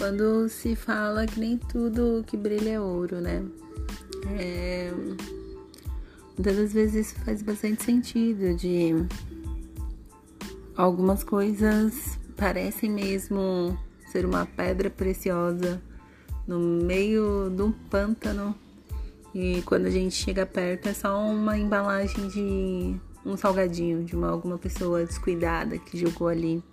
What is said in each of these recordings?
quando se fala que nem tudo que brilha é ouro, né? É... Muitas das vezes isso faz bastante sentido de algumas coisas parecem mesmo ser uma pedra preciosa no meio de um pântano e quando a gente chega perto é só uma embalagem de um salgadinho de uma, alguma pessoa descuidada que jogou ali.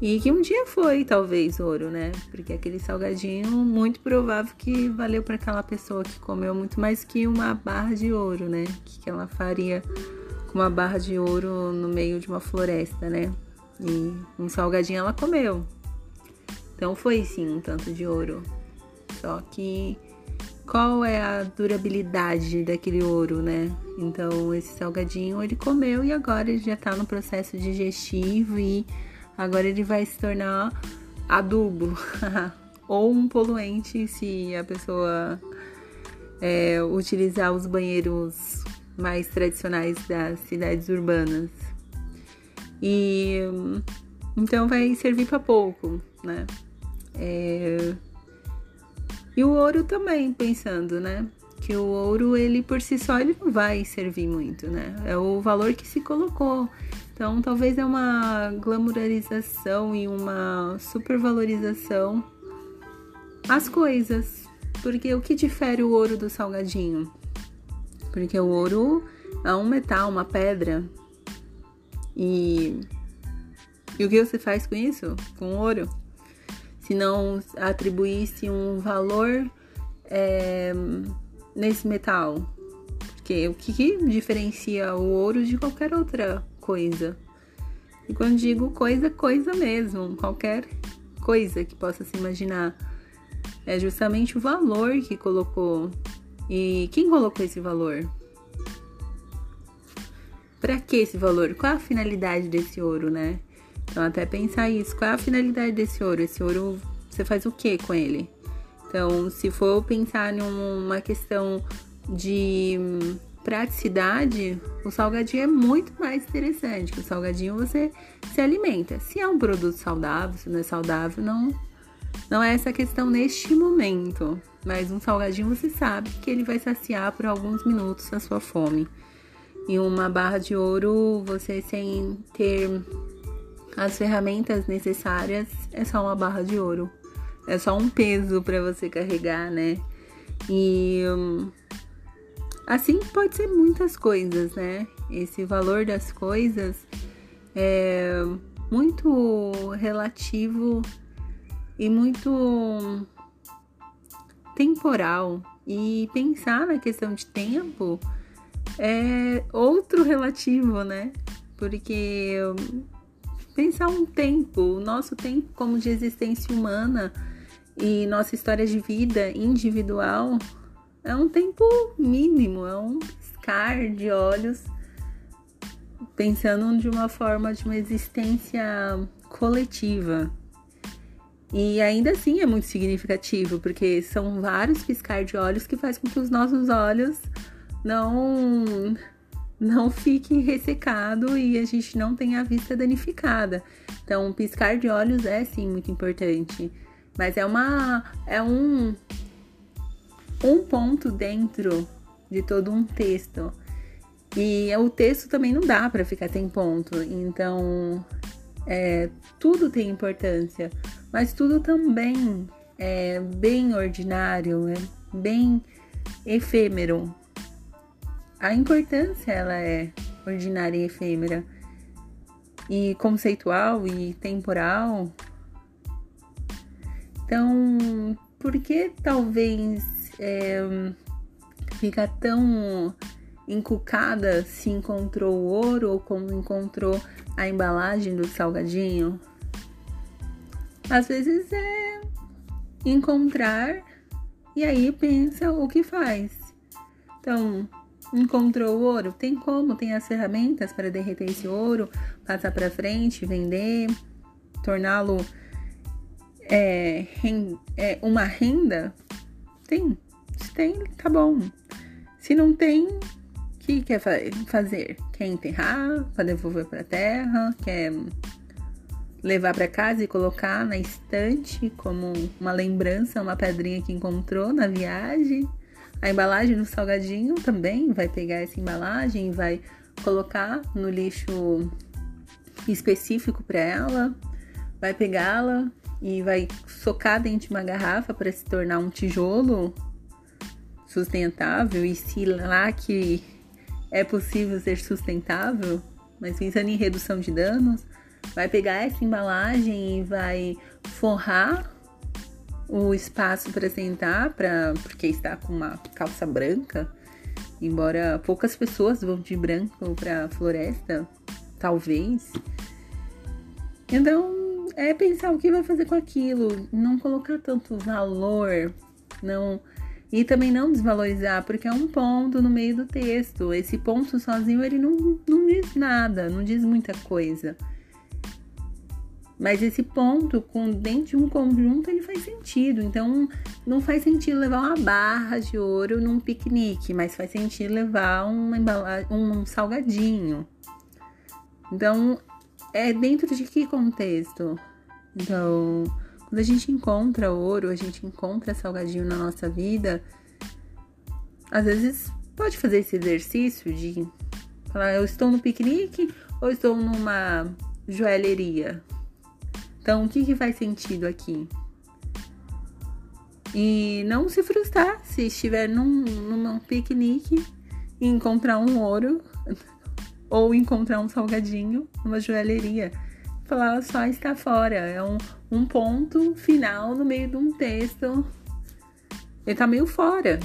E que um dia foi, talvez, ouro, né? Porque aquele salgadinho, muito provável que valeu para aquela pessoa que comeu muito mais que uma barra de ouro, né? Que, que ela faria com uma barra de ouro no meio de uma floresta, né? E um salgadinho ela comeu. Então foi sim um tanto de ouro. Só que qual é a durabilidade daquele ouro, né? Então esse salgadinho ele comeu e agora ele já tá no processo digestivo e agora ele vai se tornar adubo ou um poluente se a pessoa é, utilizar os banheiros mais tradicionais das cidades urbanas. E então vai servir para pouco, né? É, e o ouro também, pensando, né? Que o ouro, ele por si só, ele não vai servir muito, né? É o valor que se colocou. Então, talvez é uma glamorização e uma supervalorização as coisas. Porque o que difere o ouro do salgadinho? Porque o ouro é um metal, uma pedra. E, e o que você faz com isso? Com ouro? se não atribuísse um valor é, nesse metal. Porque o que, que diferencia o ouro de qualquer outra coisa? E quando digo coisa, coisa mesmo, qualquer coisa que possa se imaginar. É justamente o valor que colocou. E quem colocou esse valor? Para que esse valor? Qual a finalidade desse ouro, né? Então, até pensar isso. Qual a finalidade desse ouro? Esse ouro, você faz o que com ele? Então, se for pensar numa questão de praticidade, o salgadinho é muito mais interessante. O salgadinho você se alimenta. Se é um produto saudável, se não é saudável, não, não é essa questão neste momento. Mas um salgadinho você sabe que ele vai saciar por alguns minutos a sua fome. E uma barra de ouro, você sem ter as ferramentas necessárias é só uma barra de ouro. É só um peso para você carregar, né? E hum, assim pode ser muitas coisas, né? Esse valor das coisas é muito relativo e muito temporal. E pensar na questão de tempo é outro relativo, né? Porque hum, pensar um tempo, o nosso tempo como de existência humana e nossa história de vida individual é um tempo mínimo, é um piscar de olhos, pensando de uma forma de uma existência coletiva. E ainda assim é muito significativo, porque são vários piscar de olhos que faz com que os nossos olhos não não fique ressecado e a gente não tenha a vista danificada. Então, piscar de olhos é sim muito importante, mas é uma é um um ponto dentro de todo um texto. E o texto também não dá para ficar sem ponto. Então, é, tudo tem importância, mas tudo também é bem ordinário, é bem efêmero a importância ela é ordinária e efêmera e conceitual e temporal. Então, por que talvez é, fica tão encucada se encontrou o ouro ou como encontrou a embalagem do salgadinho? Às vezes é encontrar e aí pensa o que faz. Então, Encontrou o ouro? Tem como, tem as ferramentas para derreter esse ouro, passar para frente, vender, torná-lo é, é, uma renda? Tem. Se tem, tá bom. Se não tem, o que quer fazer? Quer enterrar? Para devolver para a terra? Quer levar para casa e colocar na estante como uma lembrança, uma pedrinha que encontrou na viagem. A embalagem do salgadinho também vai pegar essa embalagem e vai colocar no lixo específico para ela, vai pegá-la e vai socar dentro de uma garrafa para se tornar um tijolo sustentável e se lá que é possível ser sustentável, mas pensando em redução de danos, vai pegar essa embalagem e vai forrar o espaço para sentar, para porque está com uma calça branca, embora poucas pessoas vão de branco para a floresta, talvez. Então, é pensar o que vai fazer com aquilo, não colocar tanto valor, não e também não desvalorizar, porque é um ponto no meio do texto. Esse ponto sozinho ele não, não diz nada, não diz muita coisa. Mas esse ponto, com, dentro de um conjunto, ele faz sentido. Então, não faz sentido levar uma barra de ouro num piquenique, mas faz sentido levar uma um salgadinho. Então, é dentro de que contexto? Então, quando a gente encontra ouro, a gente encontra salgadinho na nossa vida, às vezes pode fazer esse exercício de falar, eu estou no piquenique ou estou numa joalheria? Então, o que, que faz sentido aqui? E não se frustrar se estiver num, num piquenique e encontrar um ouro ou encontrar um salgadinho numa joalheria. Falar só está fora. É um, um ponto final no meio de um texto. Ele tá meio fora.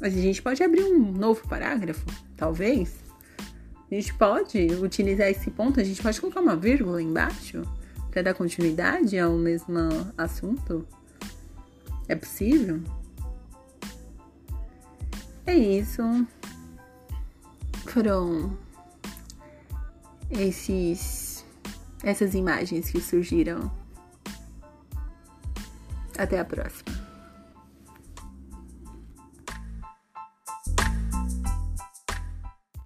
Mas a gente pode abrir um novo parágrafo, talvez. A gente pode utilizar esse ponto, a gente pode colocar uma vírgula embaixo para dar continuidade ao mesmo assunto? É possível? É isso. Foram esses essas imagens que surgiram. Até a próxima.